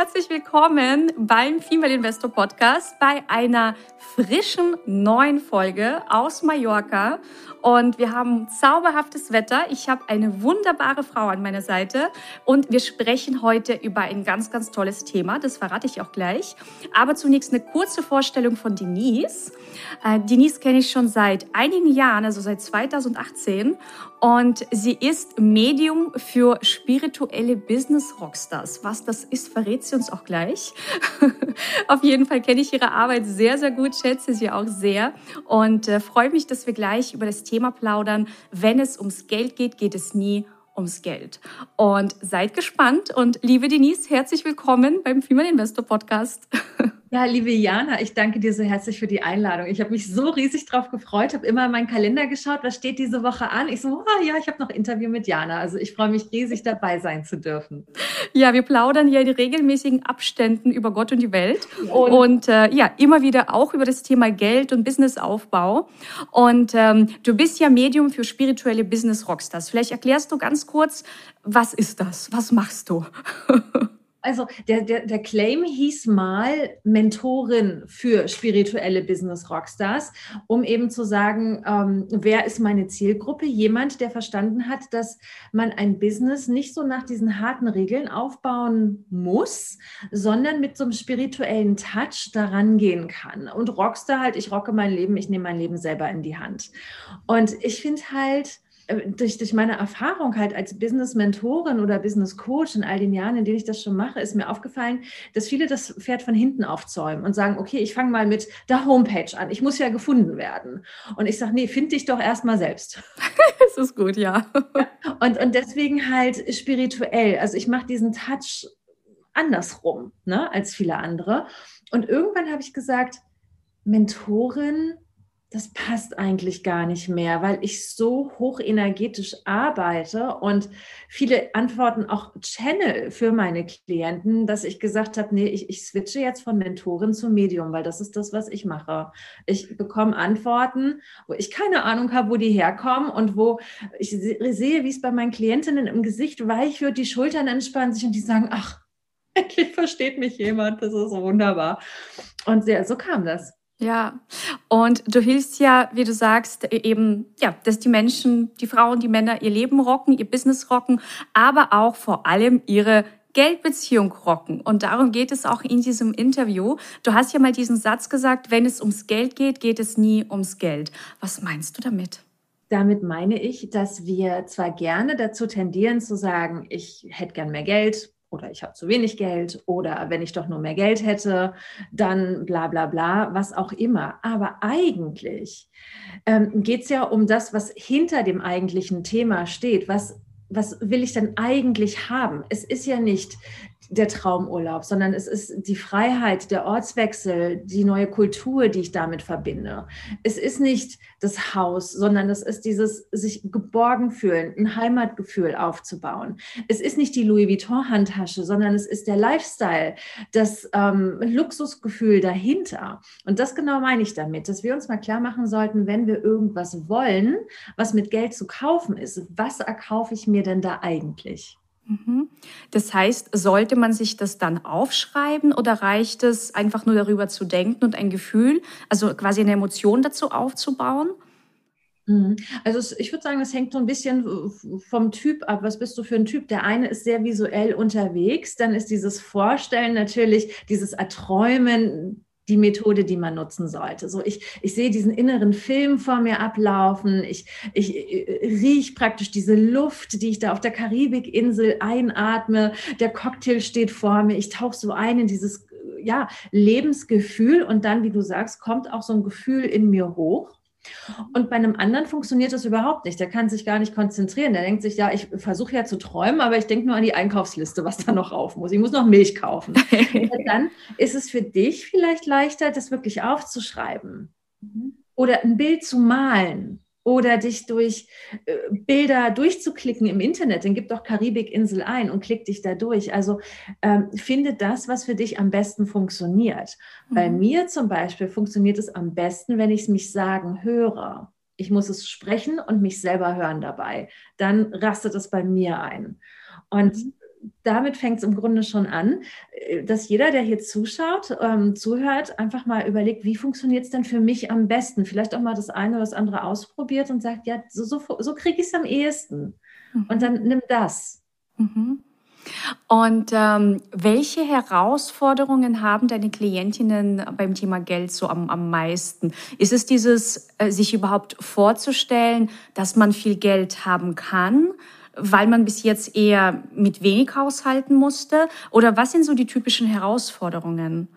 Herzlich willkommen beim Female Investor Podcast bei einer frischen neuen Folge aus Mallorca. Und wir haben zauberhaftes Wetter. Ich habe eine wunderbare Frau an meiner Seite und wir sprechen heute über ein ganz, ganz tolles Thema. Das verrate ich auch gleich. Aber zunächst eine kurze Vorstellung von Denise. Äh, Denise kenne ich schon seit einigen Jahren, also seit 2018. Und sie ist Medium für spirituelle Business Rockstars. Was das ist, verrät sie uns auch gleich. Auf jeden Fall kenne ich ihre Arbeit sehr, sehr gut, schätze sie auch sehr und äh, freue mich, dass wir gleich über das Thema plaudern. Wenn es ums Geld geht, geht es nie ums Geld. Und seid gespannt und liebe Denise, herzlich willkommen beim Female Investor Podcast. Ja, liebe Jana, ich danke dir so herzlich für die Einladung. Ich habe mich so riesig drauf gefreut, habe immer in meinen Kalender geschaut, was steht diese Woche an. Ich so, oh, ja, ich habe noch Interview mit Jana. Also ich freue mich riesig dabei sein zu dürfen. Ja, wir plaudern ja in regelmäßigen Abständen über Gott und die Welt und, und äh, ja, immer wieder auch über das Thema Geld und Businessaufbau. Und ähm, du bist ja Medium für spirituelle Business Rockstars. Vielleicht erklärst du ganz kurz, was ist das? Was machst du? Also der, der, der Claim hieß mal Mentorin für spirituelle Business Rockstars, um eben zu sagen, ähm, wer ist meine Zielgruppe? Jemand, der verstanden hat, dass man ein Business nicht so nach diesen harten Regeln aufbauen muss, sondern mit so einem spirituellen Touch daran gehen kann. Und Rockstar halt, ich rocke mein Leben, ich nehme mein Leben selber in die Hand. Und ich finde halt, durch, durch meine Erfahrung halt als Business-Mentorin oder Business-Coach in all den Jahren, in denen ich das schon mache, ist mir aufgefallen, dass viele das Pferd von hinten aufzäumen und sagen, okay, ich fange mal mit der Homepage an. Ich muss ja gefunden werden. Und ich sage, nee, find dich doch erstmal selbst. das ist gut, ja. Und, und deswegen halt spirituell. Also ich mache diesen Touch andersrum ne, als viele andere. Und irgendwann habe ich gesagt, Mentorin das passt eigentlich gar nicht mehr, weil ich so hochenergetisch arbeite und viele Antworten auch channel für meine Klienten, dass ich gesagt habe, nee, ich, ich switche jetzt von Mentorin zu Medium, weil das ist das, was ich mache. Ich bekomme Antworten, wo ich keine Ahnung habe, wo die herkommen und wo ich sehe, wie es bei meinen Klientinnen im Gesicht weich wird, die Schultern entspannen sich und die sagen, ach, endlich versteht mich jemand, das ist wunderbar. Und sehr, so kam das. Ja, und du hilfst ja, wie du sagst, eben, ja, dass die Menschen, die Frauen, die Männer ihr Leben rocken, ihr Business rocken, aber auch vor allem ihre Geldbeziehung rocken. Und darum geht es auch in diesem Interview. Du hast ja mal diesen Satz gesagt, wenn es ums Geld geht, geht es nie ums Geld. Was meinst du damit? Damit meine ich, dass wir zwar gerne dazu tendieren zu sagen, ich hätte gern mehr Geld, oder ich habe zu wenig Geld oder wenn ich doch nur mehr Geld hätte, dann bla bla bla, was auch immer. Aber eigentlich ähm, geht es ja um das, was hinter dem eigentlichen Thema steht. Was, was will ich denn eigentlich haben? Es ist ja nicht der Traumurlaub, sondern es ist die Freiheit, der Ortswechsel, die neue Kultur, die ich damit verbinde. Es ist nicht das Haus, sondern es ist dieses sich geborgen fühlen, ein Heimatgefühl aufzubauen. Es ist nicht die Louis Vuitton Handtasche, sondern es ist der Lifestyle, das ähm, Luxusgefühl dahinter. Und das genau meine ich damit, dass wir uns mal klar machen sollten, wenn wir irgendwas wollen, was mit Geld zu kaufen ist, was erkaufe ich mir denn da eigentlich? Mhm. Das heißt, sollte man sich das dann aufschreiben oder reicht es einfach nur darüber zu denken und ein Gefühl, also quasi eine Emotion dazu aufzubauen? Mhm. Also ich würde sagen, das hängt so ein bisschen vom Typ ab. Was bist du für ein Typ? Der eine ist sehr visuell unterwegs, dann ist dieses Vorstellen natürlich, dieses Erträumen die Methode, die man nutzen sollte. So, ich, ich sehe diesen inneren Film vor mir ablaufen. Ich, ich, ich äh, rieche praktisch diese Luft, die ich da auf der Karibikinsel einatme. Der Cocktail steht vor mir. Ich tauche so ein in dieses ja, Lebensgefühl und dann, wie du sagst, kommt auch so ein Gefühl in mir hoch. Und bei einem anderen funktioniert das überhaupt nicht. Der kann sich gar nicht konzentrieren. Der denkt sich, ja, ich versuche ja zu träumen, aber ich denke nur an die Einkaufsliste, was da noch rauf muss. Ich muss noch Milch kaufen. Dann ist es für dich vielleicht leichter, das wirklich aufzuschreiben. Mhm. oder ein Bild zu malen oder dich durch äh, Bilder durchzuklicken im Internet, dann gib doch Karibikinsel ein und klick dich da durch. Also ähm, finde das, was für dich am besten funktioniert. Mhm. Bei mir zum Beispiel funktioniert es am besten, wenn ich es mich sagen höre. Ich muss es sprechen und mich selber hören dabei. Dann rastet es bei mir ein. Und mhm damit fängt es im Grunde schon an, äh, dass jeder, der hier zuschaut, ähm, zuhört, einfach mal überlegt, wie funktioniert es denn für mich am besten? Vielleicht auch mal das eine oder das andere ausprobiert und sagt, ja, so, so, so kriege ich es am ehesten. Mhm. Und dann nimm das. Mhm. Und ähm, welche Herausforderungen haben deine Klientinnen beim Thema Geld so am, am meisten? Ist es dieses, äh, sich überhaupt vorzustellen, dass man viel Geld haben kann? Weil man bis jetzt eher mit wenig haushalten musste? Oder was sind so die typischen Herausforderungen?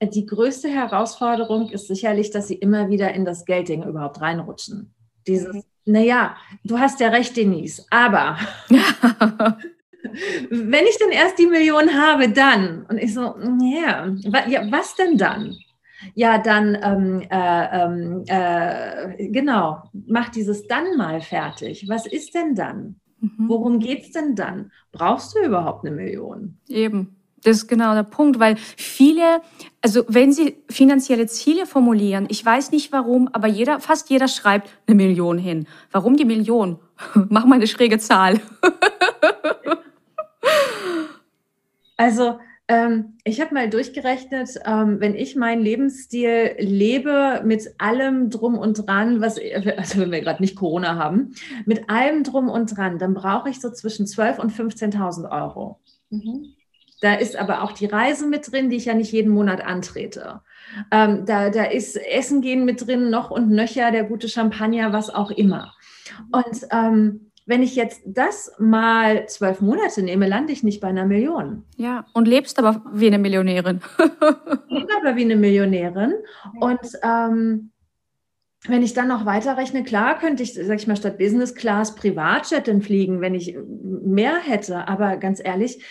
Die größte Herausforderung ist sicherlich, dass sie immer wieder in das Geldding überhaupt reinrutschen. Dieses, mhm. naja, du hast ja recht, Denise, aber wenn ich dann erst die Million habe, dann. Und ich so, yeah, ja, was denn dann? Ja, dann ähm, äh, ähm, äh, genau, mach dieses dann mal fertig. Was ist denn dann? Mhm. Worum geht es denn dann? Brauchst du überhaupt eine Million? Eben. Das ist genau der Punkt, weil viele, also wenn sie finanzielle Ziele formulieren, ich weiß nicht warum, aber jeder, fast jeder schreibt eine Million hin. Warum die Million? Mach mal eine schräge Zahl. also ähm, ich habe mal durchgerechnet, ähm, wenn ich meinen Lebensstil lebe mit allem drum und dran, was, also wenn wir gerade nicht Corona haben, mit allem drum und dran, dann brauche ich so zwischen 12.000 und 15.000 Euro. Mhm. Da ist aber auch die Reise mit drin, die ich ja nicht jeden Monat antrete. Ähm, da, da ist Essen gehen mit drin, noch und nöcher, der gute Champagner, was auch immer. Und ähm, wenn ich jetzt das mal zwölf Monate nehme, lande ich nicht bei einer Million. Ja, und lebst aber wie eine Millionärin. Lebe aber wie eine Millionärin. Und ähm, wenn ich dann noch weiterrechne, klar könnte ich, sag ich mal, statt Business Class Privatjet fliegen, wenn ich mehr hätte. Aber ganz ehrlich,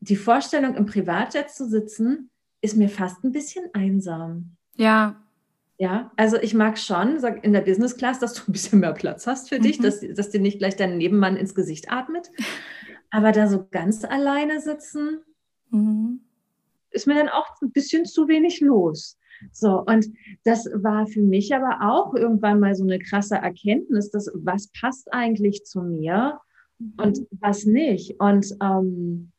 die Vorstellung, im Privatjet zu sitzen, ist mir fast ein bisschen einsam. Ja, ja, also ich mag schon, sag in der Business Class, dass du ein bisschen mehr Platz hast für mhm. dich, dass, dass dir nicht gleich dein Nebenmann ins Gesicht atmet. Aber da so ganz alleine sitzen, mhm. ist mir dann auch ein bisschen zu wenig los. So, und das war für mich aber auch irgendwann mal so eine krasse Erkenntnis, dass was passt eigentlich zu mir mhm. und was nicht. Und ähm,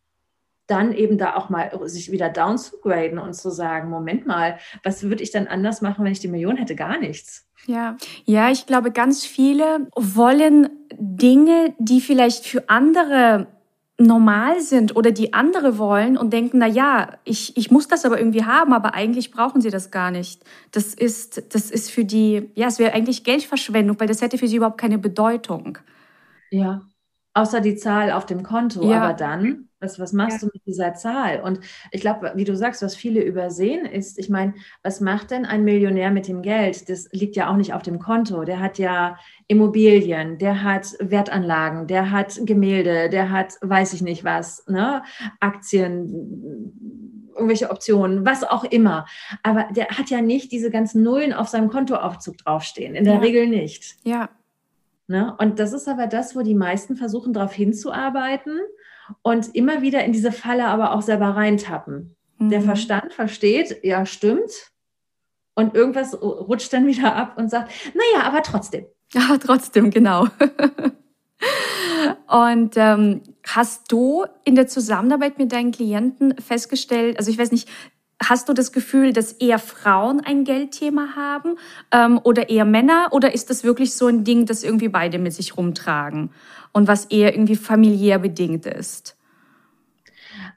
dann eben da auch mal sich wieder down zu graden und zu sagen, Moment mal, was würde ich dann anders machen, wenn ich die Million hätte? Gar nichts. Ja, ja, ich glaube, ganz viele wollen Dinge, die vielleicht für andere normal sind oder die andere wollen und denken, na ja, ich, ich muss das aber irgendwie haben, aber eigentlich brauchen sie das gar nicht. Das ist, das ist für die, ja, es wäre eigentlich Geldverschwendung, weil das hätte für sie überhaupt keine Bedeutung. Ja, außer die Zahl auf dem Konto. Ja. Aber dann was, was machst ja. du mit dieser Zahl? Und ich glaube, wie du sagst, was viele übersehen ist, ich meine, was macht denn ein Millionär mit dem Geld? Das liegt ja auch nicht auf dem Konto. Der hat ja Immobilien, der hat Wertanlagen, der hat Gemälde, der hat, weiß ich nicht was, ne? Aktien, irgendwelche Optionen, was auch immer. Aber der hat ja nicht diese ganzen Nullen auf seinem Kontoaufzug draufstehen. In der ja. Regel nicht. Ja. Ne? Und das ist aber das, wo die meisten versuchen, darauf hinzuarbeiten und immer wieder in diese Falle aber auch selber reintappen. Mhm. Der Verstand versteht, ja, stimmt. Und irgendwas rutscht dann wieder ab und sagt, naja, aber trotzdem. Ja, trotzdem, genau. Und ähm, hast du in der Zusammenarbeit mit deinen Klienten festgestellt, also ich weiß nicht, hast du das Gefühl, dass eher Frauen ein Geldthema haben ähm, oder eher Männer? Oder ist das wirklich so ein Ding, das irgendwie beide mit sich rumtragen? und was eher irgendwie familiär bedingt ist?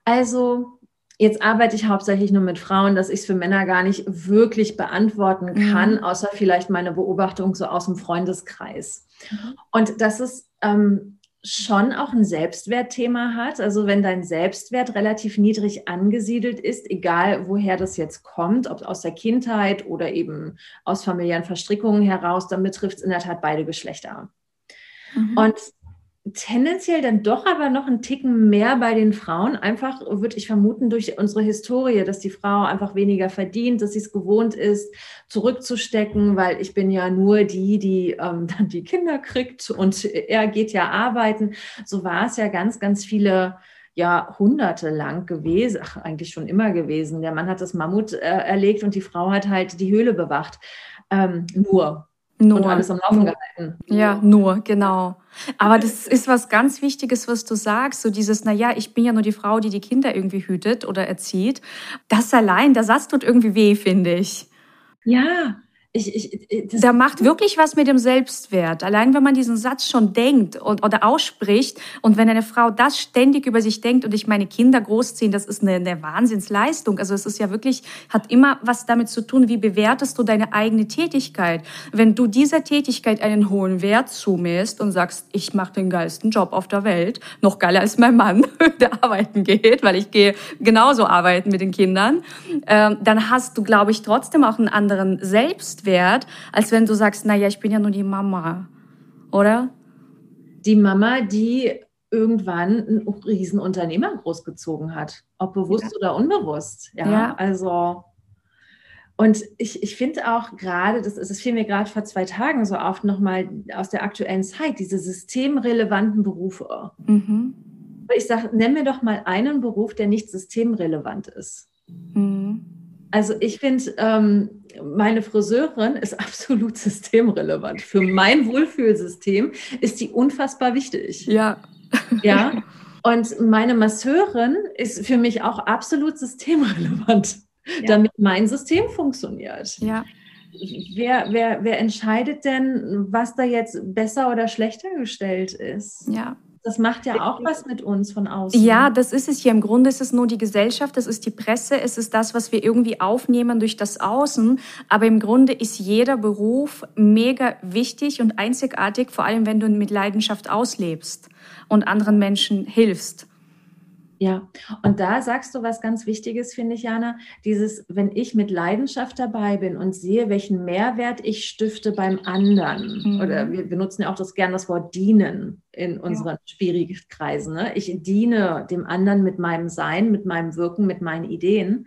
Also Jetzt arbeite ich hauptsächlich nur mit Frauen, dass ich es für Männer gar nicht wirklich beantworten mhm. kann, mhm. außer vielleicht meine Beobachtung so aus dem Freundeskreis. Mhm. Und das ist ähm, schon auch ein Selbstwertthema hat. Also wenn dein Selbstwert relativ niedrig angesiedelt ist, egal woher das jetzt kommt, ob aus der Kindheit oder eben aus familiären Verstrickungen heraus, dann betrifft es in der Tat beide Geschlechter. Mhm. Und tendenziell dann doch aber noch einen Ticken mehr bei den Frauen. Einfach würde ich vermuten durch unsere Historie, dass die Frau einfach weniger verdient, dass sie es gewohnt ist, zurückzustecken, weil ich bin ja nur die, die ähm, dann die Kinder kriegt und er geht ja arbeiten. So war es ja ganz, ganz viele Jahrhunderte lang gewesen, ach, eigentlich schon immer gewesen. Der Mann hat das Mammut äh, erlegt und die Frau hat halt die Höhle bewacht. Ähm, nur. Nur. Und alles am Laufen gehalten. Ja, nur, genau. Aber das ist was ganz Wichtiges, was du sagst. So dieses, naja, ich bin ja nur die Frau, die die Kinder irgendwie hütet oder erzieht. Das allein, Satz tut irgendwie weh, finde ich. Ja, ich, ich, da macht wirklich was mit dem Selbstwert. Allein wenn man diesen Satz schon denkt und, oder ausspricht und wenn eine Frau das ständig über sich denkt und ich meine Kinder großziehen, das ist eine, eine Wahnsinnsleistung. Also es ist ja wirklich, hat immer was damit zu tun, wie bewertest du deine eigene Tätigkeit. Wenn du dieser Tätigkeit einen hohen Wert zumisst und sagst, ich mache den geilsten Job auf der Welt, noch geiler als mein Mann, der arbeiten geht, weil ich gehe genauso arbeiten mit den Kindern, äh, dann hast du, glaube ich, trotzdem auch einen anderen Selbstwert Selbstwert, als wenn du sagst, naja, ich bin ja nur die Mama, oder? Die Mama, die irgendwann ein Riesenunternehmer großgezogen hat, ob bewusst ja. oder unbewusst. Ja, ja. also und ich, ich finde auch gerade, das, das fiel mir gerade vor zwei Tagen so oft nochmal aus der aktuellen Zeit, diese systemrelevanten Berufe. Mhm. Ich sage, nenn mir doch mal einen Beruf, der nicht systemrelevant ist. Mhm. Also ich finde, ähm, meine Friseurin ist absolut systemrelevant. Für mein Wohlfühlsystem ist die unfassbar wichtig. Ja. Ja. Und meine Masseurin ist für mich auch absolut systemrelevant, ja. damit mein System funktioniert. Ja. Wer, wer, wer entscheidet denn, was da jetzt besser oder schlechter gestellt ist? Ja. Das macht ja auch was mit uns von außen. Ja, das ist es hier. Im Grunde ist es nur die Gesellschaft, das ist die Presse, es ist das, was wir irgendwie aufnehmen durch das Außen. Aber im Grunde ist jeder Beruf mega wichtig und einzigartig, vor allem wenn du ihn mit Leidenschaft auslebst und anderen Menschen hilfst. Ja, und da sagst du was ganz Wichtiges, finde ich, Jana. Dieses, wenn ich mit Leidenschaft dabei bin und sehe, welchen Mehrwert ich stifte beim anderen, mhm. oder wir benutzen ja auch das gern das Wort dienen in unseren ja. schwierigen Kreisen. Ne? Ich diene dem anderen mit meinem Sein, mit meinem Wirken, mit meinen Ideen,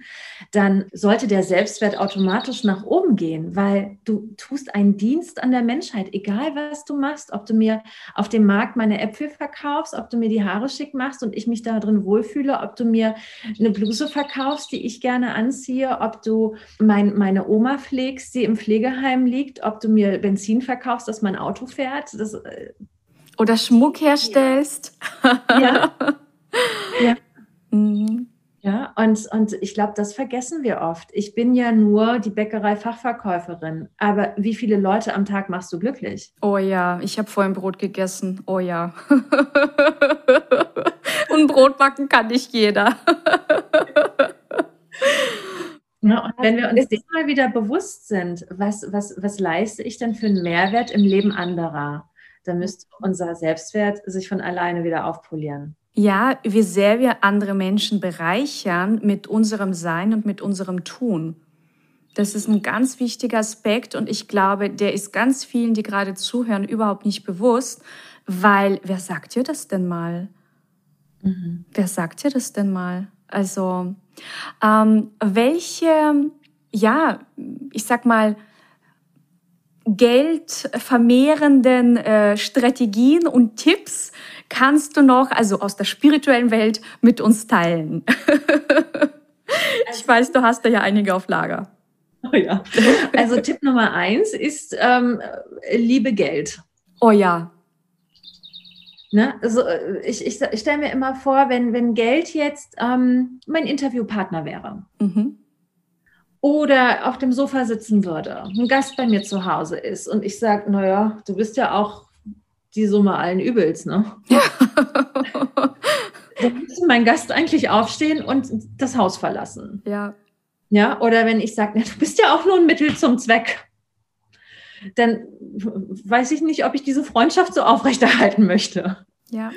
dann sollte der Selbstwert automatisch nach oben gehen, weil du tust einen Dienst an der Menschheit, egal was du machst, ob du mir auf dem Markt meine Äpfel verkaufst, ob du mir die Haare schick machst und ich mich da drin wohlfühle, ob du mir eine Bluse verkaufst, die ich gerne anziehe, ob du mein, meine Oma pflegst, die im Pflegeheim liegt, ob du mir Benzin verkaufst, dass mein Auto fährt. Das, äh, oder Schmuck herstellst. Ja. ja. Mhm. Ja, und, und ich glaube, das vergessen wir oft. Ich bin ja nur die Bäckerei-Fachverkäuferin. Aber wie viele Leute am Tag machst du glücklich? Oh ja, ich habe vorhin Brot gegessen. Oh ja. und Brot backen kann nicht jeder. Ja, und wenn wir uns dem mal wieder bewusst sind, was, was, was leiste ich denn für einen Mehrwert im Leben anderer? dann müsste unser Selbstwert sich von alleine wieder aufpolieren. Ja, wie sehr wir andere Menschen bereichern mit unserem Sein und mit unserem Tun. Das ist ein ganz wichtiger Aspekt und ich glaube, der ist ganz vielen, die gerade zuhören, überhaupt nicht bewusst, weil wer sagt dir das denn mal? Mhm. Wer sagt dir das denn mal? Also, ähm, welche, ja, ich sag mal, geldvermehrenden äh, Strategien und Tipps kannst du noch, also aus der spirituellen Welt, mit uns teilen? ich weiß, du hast da ja einige auf Lager. Oh ja. Also Tipp Nummer eins ist ähm, liebe Geld. Oh ja. Ne? Also äh, ich, ich, ich stelle mir immer vor, wenn, wenn Geld jetzt ähm, mein Interviewpartner wäre. Mhm oder auf dem Sofa sitzen würde, ein Gast bei mir zu Hause ist und ich sage, naja, du bist ja auch die Summe allen Übels, ne? Ja. Dann müsste mein Gast eigentlich aufstehen und das Haus verlassen. Ja. Ja, oder wenn ich sage, du bist ja auch nur ein Mittel zum Zweck, dann weiß ich nicht, ob ich diese Freundschaft so aufrechterhalten möchte. Ja.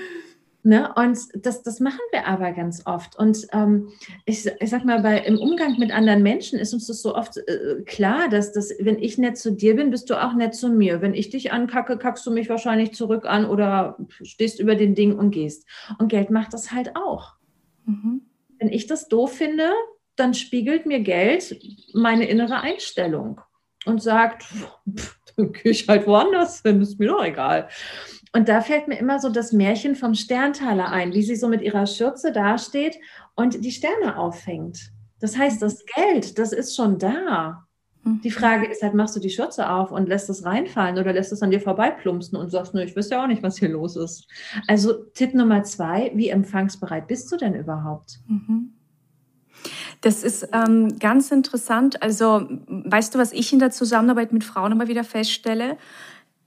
Ne? Und das, das machen wir aber ganz oft. Und ähm, ich, ich sag mal, bei, im Umgang mit anderen Menschen ist uns das so oft äh, klar, dass das, wenn ich nett zu dir bin, bist du auch nett zu mir. Wenn ich dich ankacke, kackst du mich wahrscheinlich zurück an oder stehst über den Ding und gehst. Und Geld macht das halt auch. Mhm. Wenn ich das doof finde, dann spiegelt mir Geld meine innere Einstellung und sagt, dann gehe ich halt woanders hin, ist mir doch egal. Und da fällt mir immer so das Märchen vom Sterntaler ein, wie sie so mit ihrer Schürze dasteht und die Sterne auffängt. Das heißt, das Geld, das ist schon da. Mhm. Die Frage ist halt, machst du die Schürze auf und lässt es reinfallen oder lässt es an dir vorbeiplumpsen und sagst, nö, ich wüsste ja auch nicht, was hier los ist. Also Tipp Nummer zwei, wie empfangsbereit bist du denn überhaupt? Mhm. Das ist ähm, ganz interessant. Also, weißt du, was ich in der Zusammenarbeit mit Frauen immer wieder feststelle?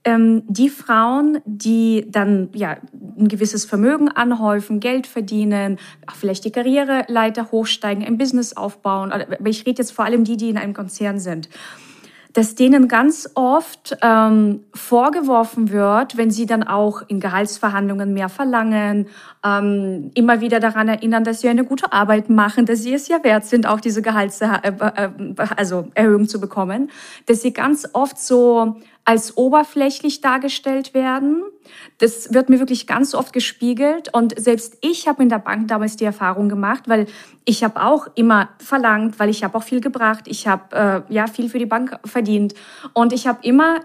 Ähm, die Frauen, die dann ja ein gewisses Vermögen anhäufen, Geld verdienen, vielleicht die Karriereleiter hochsteigen, ein Business aufbauen, aber ich rede jetzt vor allem die, die in einem Konzern sind. Dass denen ganz oft ähm, vorgeworfen wird, wenn sie dann auch in Gehaltsverhandlungen mehr verlangen, ähm, immer wieder daran erinnern, dass sie eine gute Arbeit machen, dass sie es ja wert sind, auch diese Gehalts äh, äh, also Erhöhung zu bekommen, dass sie ganz oft so als oberflächlich dargestellt werden. Das wird mir wirklich ganz oft gespiegelt. Und selbst ich habe in der Bank damals die Erfahrung gemacht, weil ich habe auch immer verlangt, weil ich habe auch viel gebracht, ich habe äh, ja viel für die Bank verdient. Und ich habe immer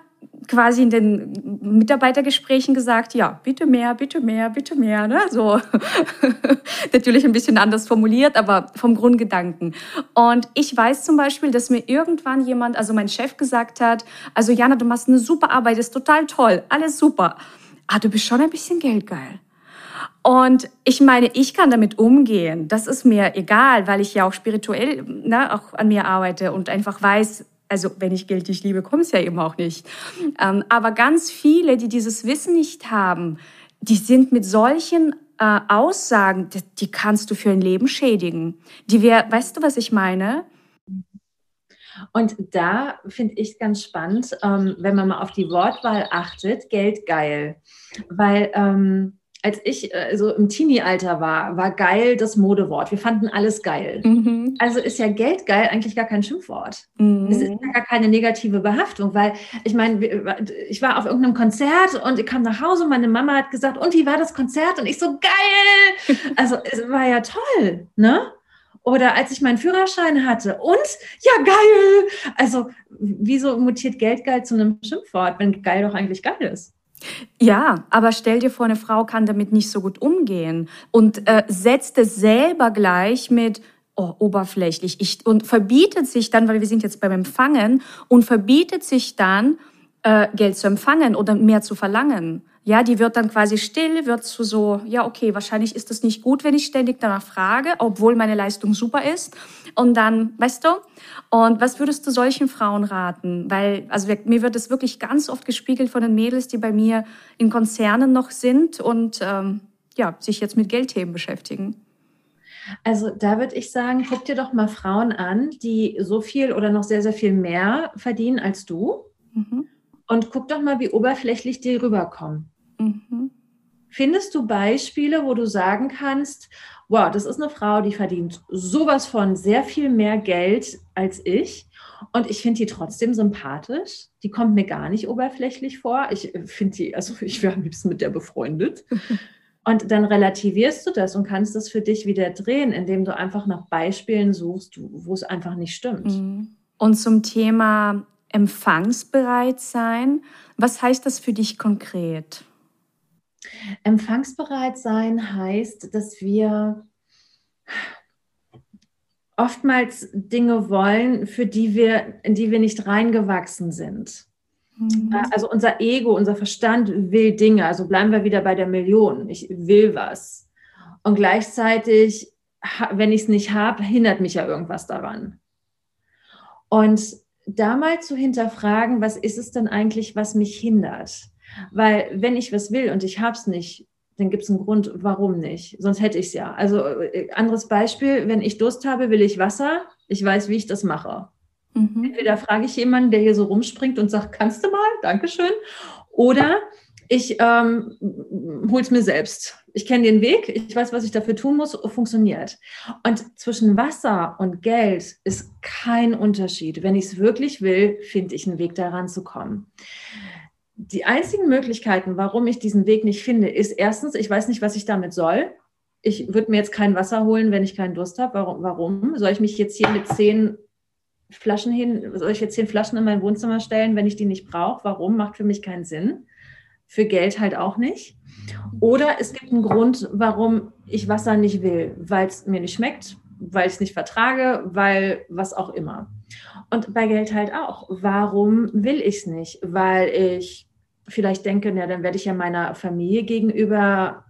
quasi in den Mitarbeitergesprächen gesagt, ja, bitte mehr, bitte mehr, bitte mehr. Ne? So natürlich ein bisschen anders formuliert, aber vom Grundgedanken. Und ich weiß zum Beispiel, dass mir irgendwann jemand, also mein Chef gesagt hat, also Jana, du machst eine super Arbeit, ist total toll, alles super. Ah, du bist schon ein bisschen geldgeil. Und ich meine, ich kann damit umgehen. Das ist mir egal, weil ich ja auch spirituell ne, auch an mir arbeite und einfach weiß, also wenn ich Geld nicht liebe, kommt es ja eben auch nicht. Ähm, aber ganz viele, die dieses Wissen nicht haben, die sind mit solchen äh, Aussagen, die, die, kannst du für ein Leben schädigen. Die wär, weißt du, was ich meine? Und da finde ich ganz spannend, ähm, wenn man mal auf die Wortwahl achtet, Geld geil. Weil ähm, als ich äh, so im Teenie-Alter war, war geil das Modewort. Wir fanden alles geil. Mhm. Also ist ja Geld geil eigentlich gar kein Schimpfwort. Mhm. Es ist ja gar keine negative Behaftung, weil ich meine, ich war auf irgendeinem Konzert und ich kam nach Hause und meine Mama hat gesagt, und wie war das Konzert? Und ich so, geil! Also es war ja toll, ne? Oder als ich meinen Führerschein hatte und ja, geil! Also wieso mutiert Geld geil zu einem Schimpfwort, wenn geil doch eigentlich geil ist? Ja, aber stell dir vor, eine Frau kann damit nicht so gut umgehen und äh, setzt es selber gleich mit oh, oberflächlich ich, und verbietet sich dann, weil wir sind jetzt beim Empfangen, und verbietet sich dann, äh, Geld zu empfangen oder mehr zu verlangen. Ja, die wird dann quasi still, wird zu so, ja, okay, wahrscheinlich ist das nicht gut, wenn ich ständig danach frage, obwohl meine Leistung super ist. Und dann, weißt du, und was würdest du solchen Frauen raten? Weil, also mir wird es wirklich ganz oft gespiegelt von den Mädels, die bei mir in Konzernen noch sind und ähm, ja, sich jetzt mit Geldthemen beschäftigen. Also da würde ich sagen, guck dir doch mal Frauen an, die so viel oder noch sehr, sehr viel mehr verdienen als du. Mhm. Und guck doch mal, wie oberflächlich die rüberkommen. Mhm. Findest du Beispiele, wo du sagen kannst, wow, das ist eine Frau, die verdient sowas von sehr viel mehr Geld als ich und ich finde die trotzdem sympathisch. Die kommt mir gar nicht oberflächlich vor. Ich äh, finde die, also ich wäre am liebsten mit der befreundet. Und dann relativierst du das und kannst das für dich wieder drehen, indem du einfach nach Beispielen suchst, wo es einfach nicht stimmt. Mhm. Und zum Thema empfangsbereit sein, was heißt das für dich konkret? Empfangsbereit sein heißt, dass wir oftmals Dinge wollen, für die wir, in die wir nicht reingewachsen sind. Mhm. Äh, also unser Ego, unser Verstand will Dinge. Also bleiben wir wieder bei der Million. Ich will was. Und gleichzeitig, wenn ich es nicht habe, hindert mich ja irgendwas daran. Und da mal zu hinterfragen, was ist es denn eigentlich, was mich hindert? Weil wenn ich was will und ich habe es nicht, dann gibt es einen Grund, warum nicht. Sonst hätte ich es ja. Also äh, anderes Beispiel, wenn ich Durst habe, will ich Wasser. Ich weiß, wie ich das mache. Mhm. Entweder frage ich jemanden, der hier so rumspringt und sagt, kannst du mal? Dankeschön. Oder ich ähm, hole es mir selbst. Ich kenne den Weg, ich weiß, was ich dafür tun muss, funktioniert. Und zwischen Wasser und Geld ist kein Unterschied. Wenn ich es wirklich will, finde ich einen Weg daran zu kommen. Die einzigen Möglichkeiten, warum ich diesen Weg nicht finde, ist erstens, ich weiß nicht, was ich damit soll. Ich würde mir jetzt kein Wasser holen, wenn ich keinen Durst habe. Warum, warum? Soll ich mich jetzt hier mit zehn Flaschen hin, soll ich jetzt zehn Flaschen in mein Wohnzimmer stellen, wenn ich die nicht brauche? Warum? Macht für mich keinen Sinn. Für Geld halt auch nicht. Oder es gibt einen Grund, warum ich Wasser nicht will, weil es mir nicht schmeckt, weil ich es nicht vertrage, weil was auch immer. Und bei Geld halt auch. Warum will ich es nicht? Weil ich vielleicht denke, na, dann werde ich ja meiner Familie gegenüber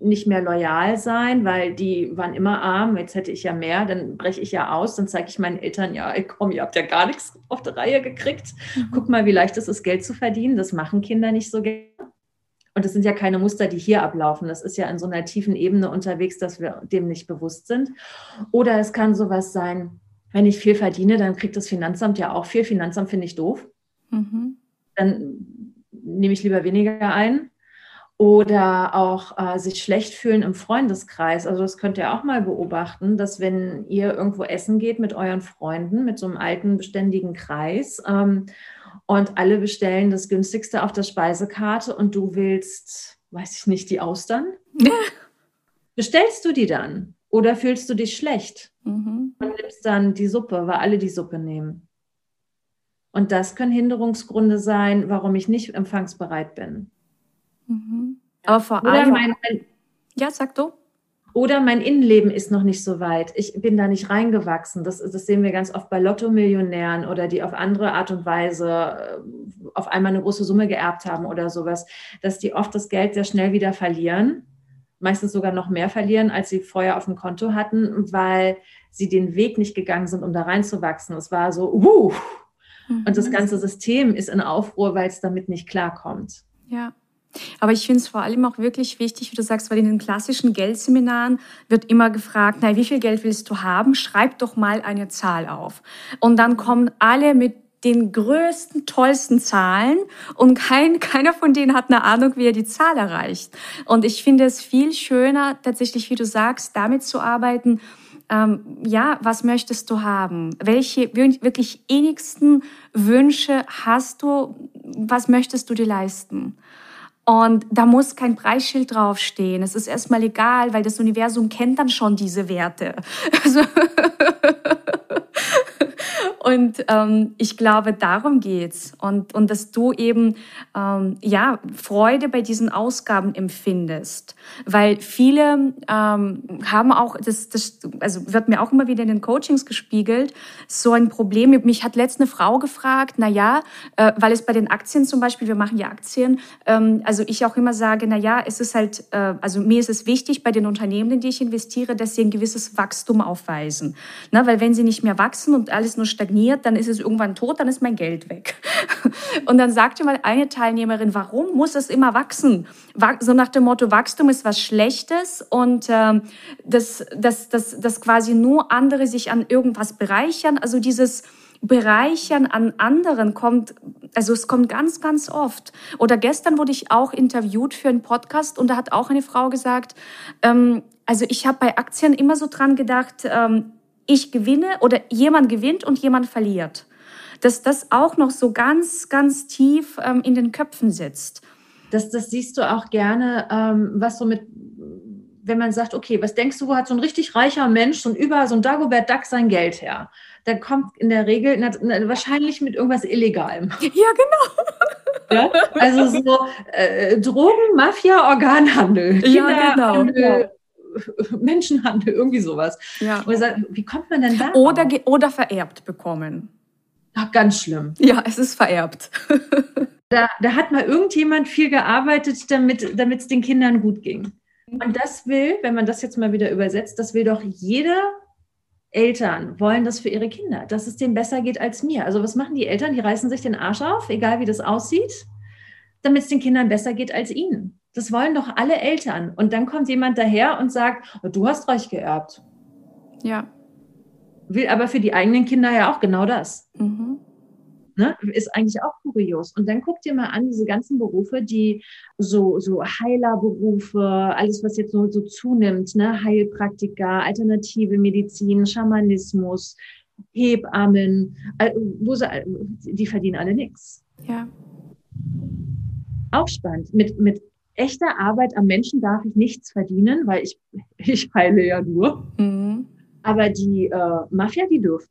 nicht mehr loyal sein, weil die waren immer arm, jetzt hätte ich ja mehr, dann breche ich ja aus, dann zeige ich meinen Eltern, ja, komm, ihr habt ja gar nichts auf der Reihe gekriegt. Mhm. Guck mal, wie leicht es ist, Geld zu verdienen. Das machen Kinder nicht so gerne. Und das sind ja keine Muster, die hier ablaufen. Das ist ja in so einer tiefen Ebene unterwegs, dass wir dem nicht bewusst sind. Oder es kann sowas sein, wenn ich viel verdiene, dann kriegt das Finanzamt ja auch viel. Finanzamt finde ich doof. Mhm. Dann nehme ich lieber weniger ein oder auch äh, sich schlecht fühlen im Freundeskreis. Also das könnt ihr auch mal beobachten, dass wenn ihr irgendwo essen geht mit euren Freunden, mit so einem alten beständigen Kreis ähm, und alle bestellen das günstigste auf der Speisekarte und du willst, weiß ich nicht, die Austern, bestellst du die dann oder fühlst du dich schlecht mhm. und nimmst dann die Suppe, weil alle die Suppe nehmen. Und das können Hinderungsgründe sein, warum ich nicht empfangsbereit bin. Mhm. Aber vor oder allem. Mein, mein, ja, sag du. Oder mein Innenleben ist noch nicht so weit. Ich bin da nicht reingewachsen. Das, das sehen wir ganz oft bei Lotto-Millionären oder die auf andere Art und Weise äh, auf einmal eine große Summe geerbt haben oder sowas, dass die oft das Geld sehr schnell wieder verlieren, meistens sogar noch mehr verlieren, als sie vorher auf dem Konto hatten, weil sie den Weg nicht gegangen sind, um da reinzuwachsen. Es war so, uh, und das mhm. ganze System ist in Aufruhr, weil es damit nicht klarkommt. Ja. Aber ich finde es vor allem auch wirklich wichtig, wie du sagst, weil in den klassischen Geldseminaren wird immer gefragt, na, wie viel Geld willst du haben? Schreib doch mal eine Zahl auf. Und dann kommen alle mit den größten, tollsten Zahlen und kein, keiner von denen hat eine Ahnung, wie er die Zahl erreicht. Und ich finde es viel schöner, tatsächlich, wie du sagst, damit zu arbeiten, ähm, ja, was möchtest du haben? Welche wirklich innigsten Wünsche hast du? Was möchtest du dir leisten? Und da muss kein Preisschild draufstehen. Es ist erstmal egal, weil das Universum kennt dann schon diese Werte. Also und ähm, ich glaube, darum geht's und und dass du eben ähm, ja Freude bei diesen Ausgaben empfindest, weil viele ähm, haben auch das, das also wird mir auch immer wieder in den Coachings gespiegelt so ein Problem. Mich hat letzte Frau gefragt, na ja, äh, weil es bei den Aktien zum Beispiel, wir machen ja Aktien, ähm, also ich auch immer sage, na ja, es ist halt, äh, also mir ist es wichtig bei den Unternehmen, in die ich investiere, dass sie ein gewisses Wachstum aufweisen, na, weil wenn sie nicht mehr wachsen und alles nur stagniert dann ist es irgendwann tot, dann ist mein Geld weg. Und dann sagte mal eine Teilnehmerin, warum muss es immer wachsen? So nach dem Motto, Wachstum ist was Schlechtes und äh, dass, dass, dass, dass quasi nur andere sich an irgendwas bereichern. Also dieses Bereichern an anderen kommt, also es kommt ganz, ganz oft. Oder gestern wurde ich auch interviewt für einen Podcast und da hat auch eine Frau gesagt, ähm, also ich habe bei Aktien immer so dran gedacht, ähm, ich gewinne oder jemand gewinnt und jemand verliert. Dass das auch noch so ganz, ganz tief ähm, in den Köpfen sitzt. Das, das siehst du auch gerne, ähm, was so mit, wenn man sagt, okay, was denkst du, wo hat so ein richtig reicher Mensch, so ein über, so ein Dagobert Duck sein Geld her? Dann kommt in der Regel na, na, wahrscheinlich mit irgendwas Illegalem. Ja, genau. Ja? Also so äh, Drogen, Mafia, Organhandel. Ja, genau. Menschenhandel, irgendwie sowas. Ja. Sagt, wie kommt man denn da? Oder, oder vererbt bekommen. Ach, ganz schlimm. Ja, es ist vererbt. da, da hat mal irgendjemand viel gearbeitet, damit es den Kindern gut ging. Und das will, wenn man das jetzt mal wieder übersetzt, das will doch jeder Eltern wollen das für ihre Kinder, dass es denen besser geht als mir. Also was machen die Eltern? Die reißen sich den Arsch auf, egal wie das aussieht, damit es den Kindern besser geht als ihnen. Das wollen doch alle Eltern. Und dann kommt jemand daher und sagt, oh, du hast reich geerbt. Ja. Will aber für die eigenen Kinder ja auch genau das. Mhm. Ne? Ist eigentlich auch kurios. Und dann guck dir mal an, diese ganzen Berufe, die so, so Heilerberufe, alles, was jetzt so, so zunimmt, ne? Heilpraktiker, alternative Medizin, Schamanismus, Hebammen, wo sie, die verdienen alle nichts. Ja. Auch spannend. Mit, mit echter Arbeit am Menschen darf ich nichts verdienen, weil ich, ich heile ja nur. Mhm. Aber die äh, Mafia, die dürfen.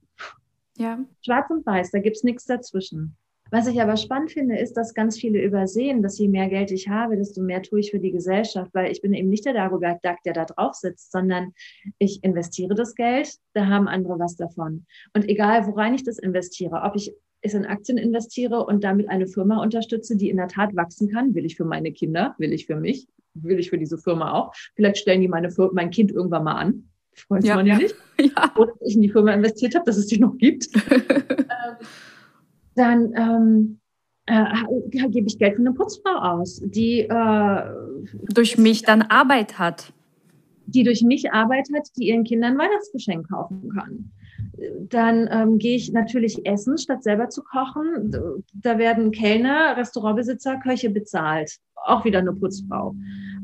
Ja. Schwarz und weiß, da gibt's nichts dazwischen. Was ich aber spannend finde, ist, dass ganz viele übersehen, dass je mehr Geld ich habe, desto mehr tue ich für die Gesellschaft, weil ich bin eben nicht der Dagobert Duck, der da drauf sitzt, sondern ich investiere das Geld, da haben andere was davon. Und egal, worein ich das investiere, ob ich es in Aktien investiere und damit eine Firma unterstütze, die in der Tat wachsen kann, will ich für meine Kinder, will ich für mich, will ich für diese Firma auch. Vielleicht stellen die meine mein Kind irgendwann mal an weiß ja, man ja, nicht. Ja. Oder ich in die Firma investiert habe, dass es die noch gibt. dann ähm, äh, gebe ich Geld für eine Putzfrau aus, die äh, durch mich dann Arbeit hat. Die durch mich Arbeit hat, die ihren Kindern Weihnachtsgeschenk kaufen kann. Dann ähm, gehe ich natürlich essen, statt selber zu kochen. Da werden Kellner, Restaurantbesitzer, Köche bezahlt. Auch wieder eine Putzfrau.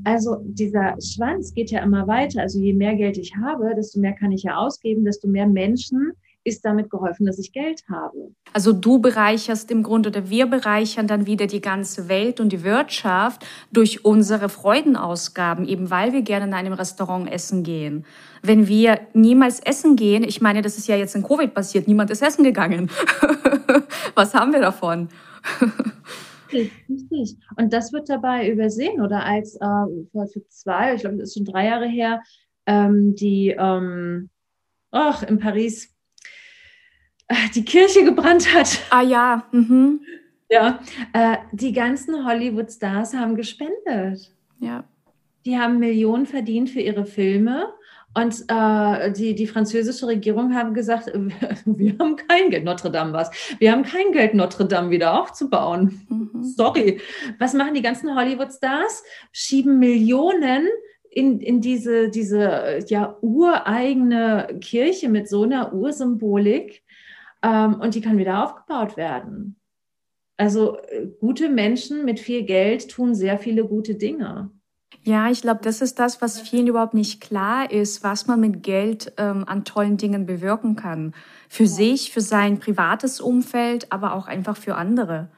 Also dieser Schwanz geht ja immer weiter. Also je mehr Geld ich habe, desto mehr kann ich ja ausgeben, desto mehr Menschen ist damit geholfen, dass ich Geld habe. Also du bereicherst im Grunde oder wir bereichern dann wieder die ganze Welt und die Wirtschaft durch unsere Freudenausgaben, eben weil wir gerne in einem Restaurant essen gehen. Wenn wir niemals essen gehen, ich meine, das ist ja jetzt in Covid passiert, niemand ist essen gegangen. Was haben wir davon? Richtig, Und das wird dabei übersehen oder als äh, vor zwei, ich glaube, das ist schon drei Jahre her, ähm, die ähm, ach, in Paris äh, die Kirche gebrannt hat. Ah ja. Mhm. Ja, äh, die ganzen Hollywood-Stars haben gespendet. Ja. Die haben Millionen verdient für ihre Filme und äh, die, die französische Regierung haben gesagt, wir haben kein Geld, Notre Dame was, wir haben kein Geld, Notre Dame wieder aufzubauen. Mhm. Sorry. Was machen die ganzen Hollywood-Stars? Schieben Millionen in, in diese, diese ja, ureigene Kirche mit so einer Ursymbolik ähm, und die kann wieder aufgebaut werden. Also äh, gute Menschen mit viel Geld tun sehr viele gute Dinge. Ja, ich glaube, das ist das, was vielen überhaupt nicht klar ist, was man mit Geld ähm, an tollen Dingen bewirken kann. Für sich, für sein privates Umfeld, aber auch einfach für andere.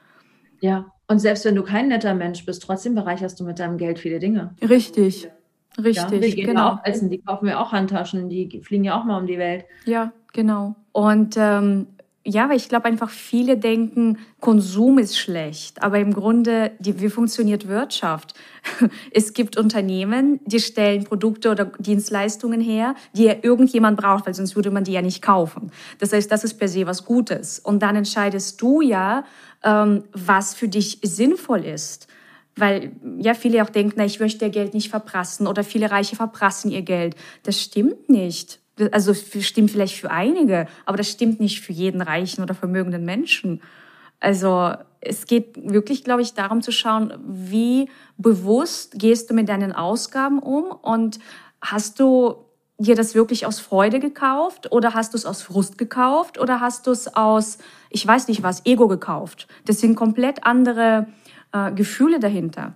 Ja, und selbst wenn du kein netter Mensch bist, trotzdem bereicherst du mit deinem Geld viele Dinge. Richtig, richtig. Ja, wir gehen genau. auch essen, die kaufen wir auch Handtaschen, die fliegen ja auch mal um die Welt. Ja, genau. Und ähm, ja, weil ich glaube einfach viele denken, Konsum ist schlecht, aber im Grunde, die, wie funktioniert Wirtschaft? Es gibt Unternehmen, die stellen Produkte oder Dienstleistungen her, die ja irgendjemand braucht, weil sonst würde man die ja nicht kaufen. Das heißt, das ist per se was Gutes. Und dann entscheidest du ja, ähm, was für dich sinnvoll ist. Weil ja viele auch denken, na, ich möchte ihr Geld nicht verprassen oder viele Reiche verprassen ihr Geld. Das stimmt nicht also stimmt vielleicht für einige, aber das stimmt nicht für jeden reichen oder vermögenden Menschen. Also es geht wirklich, glaube ich, darum zu schauen, wie bewusst gehst du mit deinen Ausgaben um und hast du dir das wirklich aus Freude gekauft oder hast du es aus Frust gekauft oder hast du es aus, ich weiß nicht was, Ego gekauft? Das sind komplett andere äh, Gefühle dahinter.